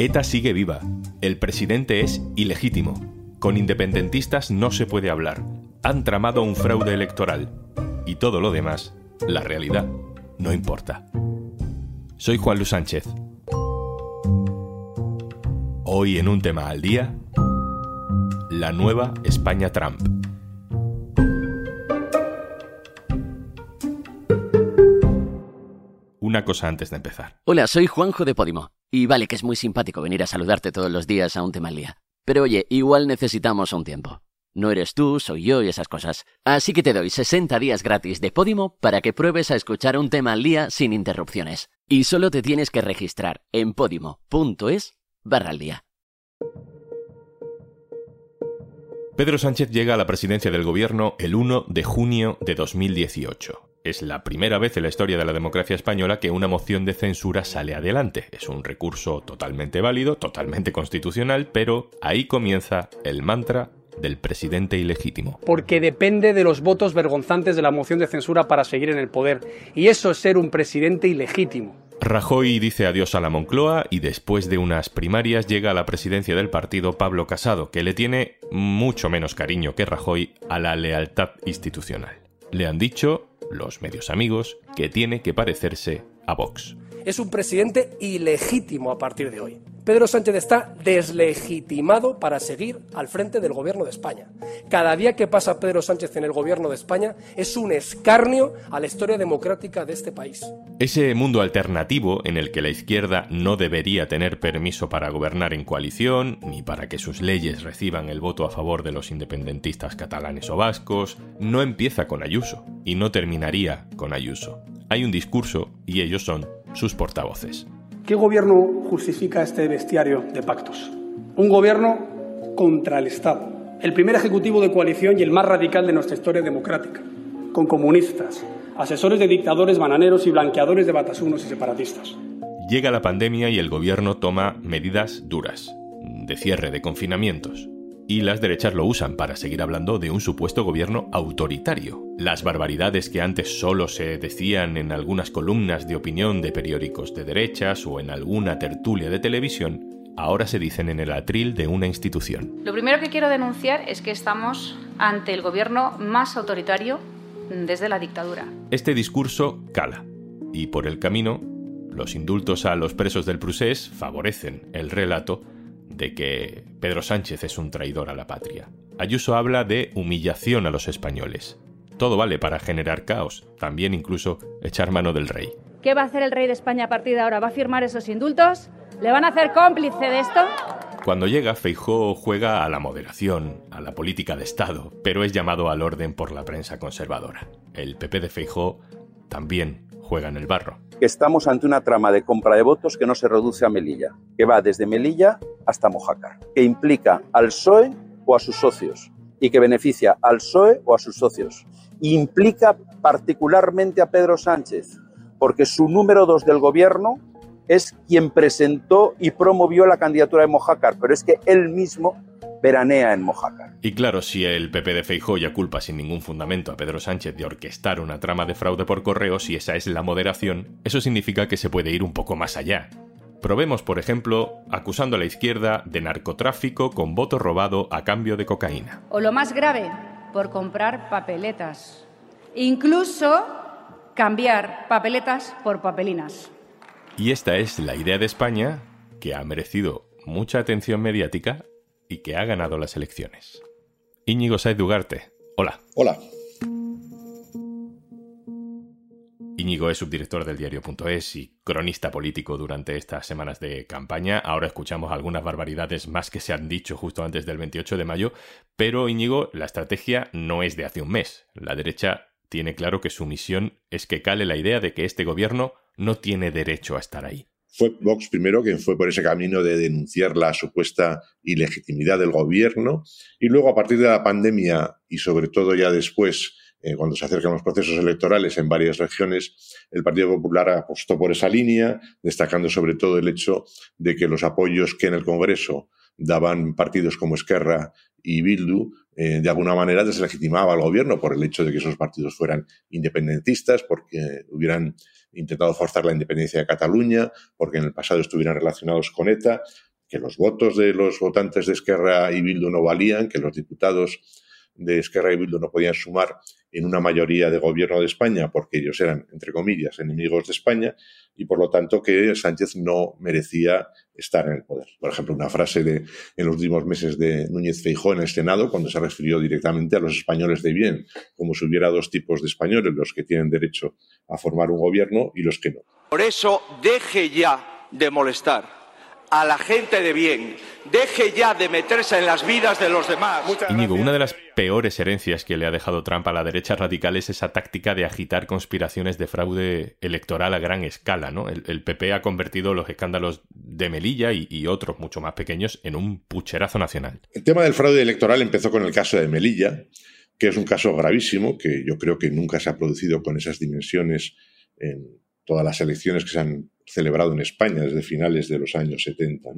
ETA sigue viva. El presidente es ilegítimo. Con independentistas no se puede hablar. Han tramado un fraude electoral. Y todo lo demás, la realidad, no importa. Soy Juan Luis Sánchez. Hoy en un tema al día, la nueva España Trump. Una cosa antes de empezar. Hola, soy Juanjo de Podimo. Y vale que es muy simpático venir a saludarte todos los días a un tema al día. Pero oye, igual necesitamos un tiempo. No eres tú, soy yo y esas cosas. Así que te doy 60 días gratis de Podimo para que pruebes a escuchar un tema al día sin interrupciones. Y solo te tienes que registrar en podimo.es barra al día. Pedro Sánchez llega a la presidencia del gobierno el 1 de junio de 2018. Es la primera vez en la historia de la democracia española que una moción de censura sale adelante. Es un recurso totalmente válido, totalmente constitucional, pero ahí comienza el mantra del presidente ilegítimo. Porque depende de los votos vergonzantes de la moción de censura para seguir en el poder. Y eso es ser un presidente ilegítimo. Rajoy dice adiós a la Moncloa y después de unas primarias llega a la presidencia del partido Pablo Casado, que le tiene mucho menos cariño que Rajoy a la lealtad institucional. Le han dicho, los medios amigos, que tiene que parecerse a Vox. Es un presidente ilegítimo a partir de hoy. Pedro Sánchez está deslegitimado para seguir al frente del gobierno de España. Cada día que pasa Pedro Sánchez en el gobierno de España es un escarnio a la historia democrática de este país. Ese mundo alternativo en el que la izquierda no debería tener permiso para gobernar en coalición, ni para que sus leyes reciban el voto a favor de los independentistas catalanes o vascos, no empieza con Ayuso y no terminaría con Ayuso. Hay un discurso y ellos son sus portavoces. ¿Qué gobierno justifica este bestiario de pactos? Un gobierno contra el Estado, el primer ejecutivo de coalición y el más radical de nuestra historia democrática, con comunistas, asesores de dictadores bananeros y blanqueadores de batasunos y separatistas. Llega la pandemia y el gobierno toma medidas duras, de cierre de confinamientos, y las derechas lo usan para seguir hablando de un supuesto gobierno autoritario. Las barbaridades que antes solo se decían en algunas columnas de opinión de periódicos de derechas o en alguna tertulia de televisión, ahora se dicen en el atril de una institución. Lo primero que quiero denunciar es que estamos ante el gobierno más autoritario desde la dictadura. Este discurso cala, y por el camino, los indultos a los presos del Prusés favorecen el relato de que Pedro Sánchez es un traidor a la patria. Ayuso habla de humillación a los españoles. Todo vale para generar caos, también incluso echar mano del rey. ¿Qué va a hacer el rey de España a partir de ahora? ¿Va a firmar esos indultos? ¿Le van a hacer cómplice de esto? Cuando llega, Feijó juega a la moderación, a la política de Estado, pero es llamado al orden por la prensa conservadora. El PP de Feijó también juega en el barro. Estamos ante una trama de compra de votos que no se reduce a Melilla, que va desde Melilla hasta Mojácar, que implica al PSOE o a sus socios y que beneficia al PSOE o a sus socios. Implica particularmente a Pedro Sánchez, porque su número dos del gobierno es quien presentó y promovió la candidatura de Mojácar, pero es que él mismo veranea en Mojácar. Y claro, si el PP de Feijóo ya culpa sin ningún fundamento a Pedro Sánchez de orquestar una trama de fraude por correo, si esa es la moderación, eso significa que se puede ir un poco más allá. Probemos, por ejemplo, acusando a la izquierda de narcotráfico con voto robado a cambio de cocaína. O lo más grave, por comprar papeletas. Incluso cambiar papeletas por papelinas. Y esta es la idea de España que ha merecido mucha atención mediática y que ha ganado las elecciones. Íñigo Saez Dugarte. Hola. Hola. Íñigo es subdirector del diario.es y cronista político durante estas semanas de campaña. Ahora escuchamos algunas barbaridades más que se han dicho justo antes del 28 de mayo, pero Íñigo, la estrategia no es de hace un mes. La derecha tiene claro que su misión es que cale la idea de que este gobierno no tiene derecho a estar ahí. Fue Vox primero quien fue por ese camino de denunciar la supuesta ilegitimidad del gobierno y luego a partir de la pandemia y sobre todo ya después, eh, cuando se acercan los procesos electorales en varias regiones, el Partido Popular apostó por esa línea, destacando sobre todo el hecho de que los apoyos que en el Congreso daban partidos como Esquerra y Bildu, eh, de alguna manera deslegitimaba al gobierno por el hecho de que esos partidos fueran independentistas, porque hubieran intentado forzar la independencia de Cataluña, porque en el pasado estuvieran relacionados con ETA, que los votos de los votantes de Esquerra y Bildu no valían, que los diputados de Esquerra y Bildu no podían sumar en una mayoría de gobierno de España porque ellos eran, entre comillas, enemigos de España y por lo tanto que Sánchez no merecía estar en el poder. Por ejemplo, una frase de, en los últimos meses de Núñez Feijó en el Senado cuando se refirió directamente a los españoles de bien, como si hubiera dos tipos de españoles, los que tienen derecho a formar un gobierno y los que no. Por eso deje ya de molestar a la gente de bien. Deje ya de meterse en las vidas de los demás. Íñigo, una de las peores herencias que le ha dejado Trump a la derecha radical es esa táctica de agitar conspiraciones de fraude electoral a gran escala. ¿no? El, PP ha convertido los escándalos de Melilla y, y, otros mucho más pequeños en un pucherazo nacional. El tema del fraude electoral empezó con el caso de Melilla, que es un caso gravísimo, que yo creo que nunca se ha producido con esas dimensiones en todas las elecciones que se han celebrado en España desde finales de los años 70.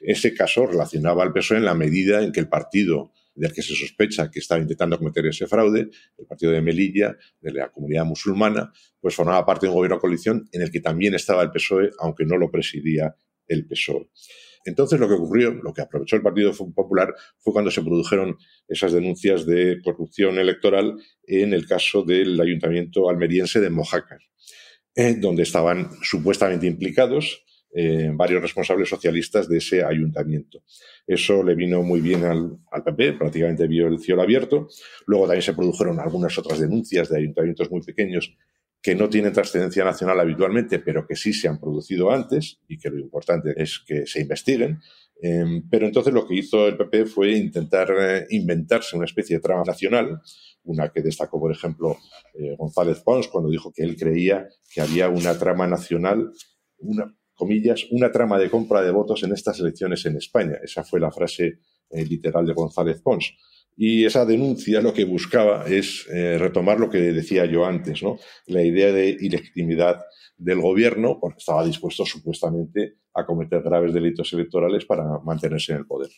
Ese caso relacionaba al PSOE en la medida en que el partido del que se sospecha que estaba intentando cometer ese fraude, el partido de Melilla, de la comunidad musulmana, pues formaba parte de un gobierno de coalición en el que también estaba el PSOE, aunque no lo presidía el PSOE. Entonces lo que ocurrió, lo que aprovechó el Partido Popular fue cuando se produjeron esas denuncias de corrupción electoral en el caso del ayuntamiento almeriense de Mojácar. Eh, donde estaban supuestamente implicados eh, varios responsables socialistas de ese ayuntamiento. Eso le vino muy bien al, al, PP, prácticamente vio el cielo abierto. Luego también se produjeron algunas otras denuncias de ayuntamientos muy pequeños que no tienen trascendencia nacional habitualmente, pero que sí se han producido antes y que lo importante es que se investiguen. Eh, pero entonces lo que hizo el PP fue intentar eh, inventarse una especie de trama nacional una que destacó, por ejemplo, eh, González Pons, cuando dijo que él creía que había una trama nacional, una, comillas, una trama de compra de votos en estas elecciones en España. Esa fue la frase eh, literal de González Pons. Y esa denuncia lo que buscaba es eh, retomar lo que decía yo antes, ¿no? La idea de ilegitimidad del gobierno, porque estaba dispuesto supuestamente a cometer graves delitos electorales para mantenerse en el poder.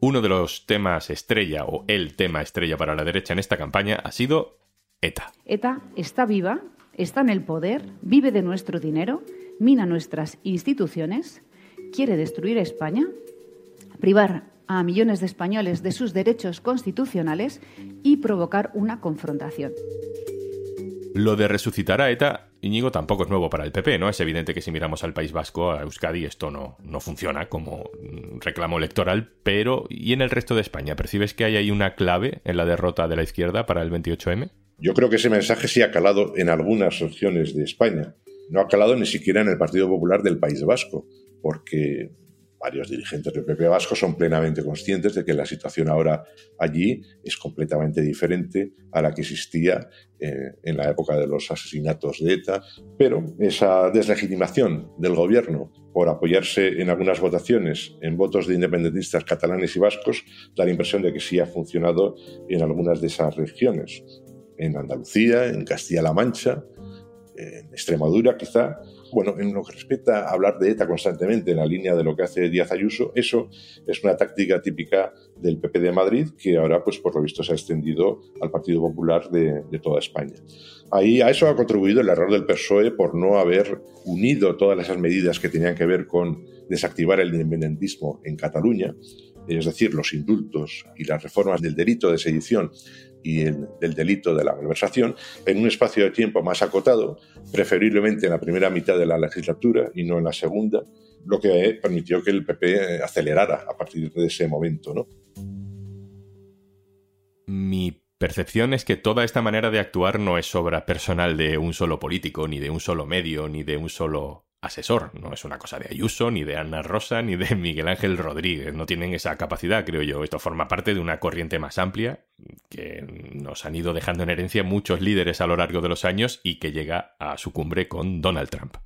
Uno de los temas estrella o el tema estrella para la derecha en esta campaña ha sido ETA. ETA está viva, está en el poder, vive de nuestro dinero, mina nuestras instituciones, quiere destruir España, privar a millones de españoles de sus derechos constitucionales y provocar una confrontación. Lo de resucitar a ETA, Íñigo, tampoco es nuevo para el PP, ¿no? Es evidente que si miramos al País Vasco, a Euskadi, esto no, no funciona como reclamo electoral, pero ¿y en el resto de España? ¿Percibes que hay ahí una clave en la derrota de la izquierda para el 28M? Yo creo que ese mensaje sí ha calado en algunas opciones de España. No ha calado ni siquiera en el Partido Popular del País Vasco, porque varios dirigentes del PP Vasco son plenamente conscientes de que la situación ahora allí es completamente diferente a la que existía eh, en la época de los asesinatos de ETA, pero esa deslegitimación del gobierno por apoyarse en algunas votaciones en votos de independentistas catalanes y vascos da la impresión de que sí ha funcionado en algunas de esas regiones, en Andalucía, en Castilla-La Mancha, en Extremadura quizá, bueno, en lo que respecta a hablar de ETA constantemente en la línea de lo que hace Díaz Ayuso, eso es una táctica típica del PP de Madrid que ahora, pues por lo visto, se ha extendido al Partido Popular de, de toda España. Ahí a eso ha contribuido el error del PSOE por no haber unido todas esas medidas que tenían que ver con desactivar el independentismo en Cataluña, es decir, los indultos y las reformas del delito de sedición y el, del delito de la malversación en un espacio de tiempo más acotado, preferiblemente en la primera mitad de la legislatura y no en la segunda, lo que permitió que el PP acelerara a partir de ese momento. ¿no? Mi percepción es que toda esta manera de actuar no es obra personal de un solo político, ni de un solo medio, ni de un solo asesor. No es una cosa de Ayuso, ni de Ana Rosa, ni de Miguel Ángel Rodríguez. No tienen esa capacidad, creo yo. Esto forma parte de una corriente más amplia que nos han ido dejando en herencia muchos líderes a lo largo de los años y que llega a su cumbre con Donald Trump.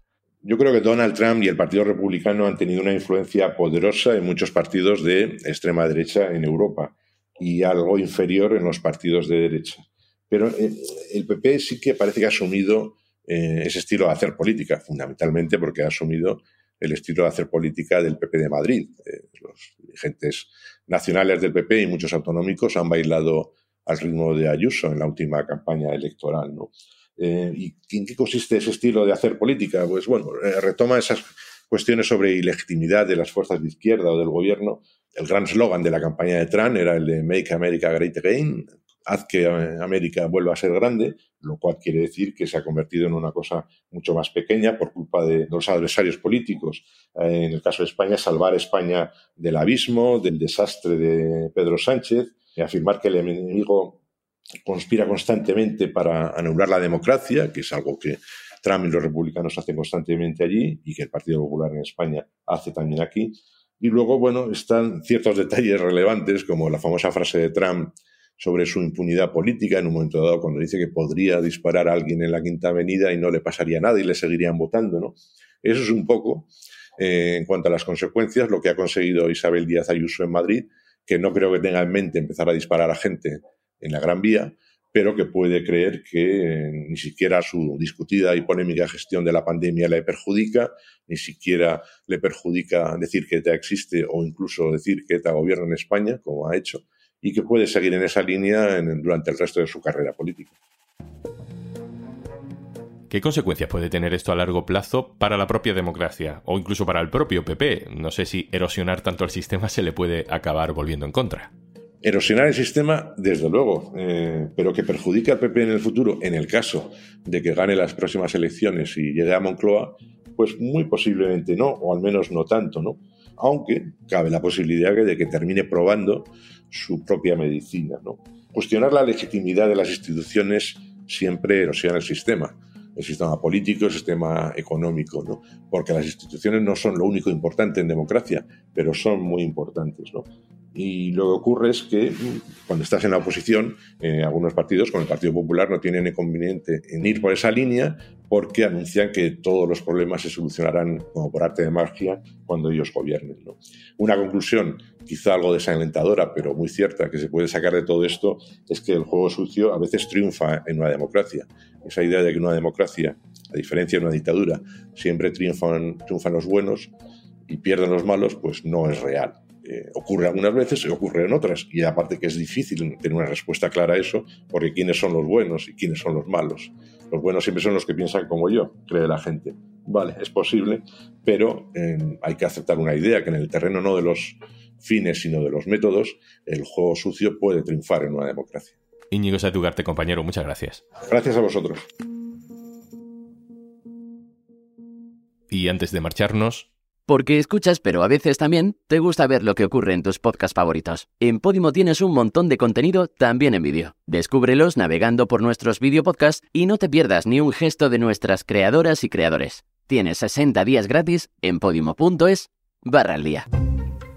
Yo creo que Donald Trump y el Partido Republicano han tenido una influencia poderosa en muchos partidos de extrema derecha en Europa y algo inferior en los partidos de derecha. Pero eh, el PP sí que parece que ha asumido eh, ese estilo de hacer política, fundamentalmente porque ha asumido el estilo de hacer política del PP de Madrid. Eh, los dirigentes nacionales del PP y muchos autonómicos han bailado al ritmo de Ayuso en la última campaña electoral. ¿no? Eh, ¿Y en qué consiste ese estilo de hacer política? Pues bueno, eh, retoma esas cuestiones sobre ilegitimidad de las fuerzas de izquierda o del gobierno. El gran eslogan de la campaña de Trump era el de Make America Great Again, haz que América vuelva a ser grande, lo cual quiere decir que se ha convertido en una cosa mucho más pequeña por culpa de los adversarios políticos. Eh, en el caso de España, salvar España del abismo, del desastre de Pedro Sánchez, afirmar que el enemigo conspira constantemente para anular la democracia, que es algo que Trump y los republicanos hacen constantemente allí y que el Partido Popular en España hace también aquí. Y luego, bueno, están ciertos detalles relevantes, como la famosa frase de Trump sobre su impunidad política en un momento dado cuando dice que podría disparar a alguien en la Quinta Avenida y no le pasaría nada y le seguirían votando, ¿no? Eso es un poco, eh, en cuanto a las consecuencias, lo que ha conseguido Isabel Díaz Ayuso en Madrid, que no creo que tenga en mente empezar a disparar a gente en la Gran Vía, pero que puede creer que eh, ni siquiera su discutida y polémica gestión de la pandemia le perjudica, ni siquiera le perjudica decir que ETA existe o incluso decir que ETA gobierna en España, como ha hecho, y que puede seguir en esa línea durante el resto de su carrera política. ¿Qué consecuencias puede tener esto a largo plazo para la propia democracia o incluso para el propio PP? No sé si erosionar tanto el sistema se le puede acabar volviendo en contra. Erosionar el sistema, desde luego, eh, pero que perjudique al PP en el futuro, en el caso de que gane las próximas elecciones y llegue a Moncloa, pues muy posiblemente no, o al menos no tanto, ¿no? Aunque cabe la posibilidad de que termine probando su propia medicina, ¿no? Cuestionar la legitimidad de las instituciones siempre erosiona el sistema el sistema político, el sistema económico, ¿no? Porque las instituciones no son lo único importante en democracia, pero son muy importantes, ¿no? Y lo que ocurre es que mm, cuando estás en la oposición, algunos partidos, como el Partido Popular, no tienen inconveniente en ir por esa línea porque anuncian que todos los problemas se solucionarán como por arte de magia cuando ellos gobiernen. Una conclusión quizá algo desalentadora, pero muy cierta, que se puede sacar de todo esto, es que el juego sucio a veces triunfa en una democracia. Esa idea de que una democracia, a diferencia de una dictadura, siempre triunfan, triunfan los buenos y pierden los malos, pues no es real. Eh, ocurre algunas veces y ocurre en otras. Y aparte que es difícil tener una respuesta clara a eso, porque quiénes son los buenos y quiénes son los malos. Los buenos siempre son los que piensan como yo, cree la gente. Vale, es posible, pero eh, hay que aceptar una idea, que en el terreno no de los fines, sino de los métodos, el juego sucio puede triunfar en una democracia. Íñigo Satugarte, compañero, muchas gracias. Gracias a vosotros. Y antes de marcharnos, porque escuchas, pero a veces también te gusta ver lo que ocurre en tus podcasts favoritos. En Podimo tienes un montón de contenido también en vídeo. Descúbrelos navegando por nuestros video podcasts y no te pierdas ni un gesto de nuestras creadoras y creadores. Tienes 60 días gratis en podimo.es barra al día.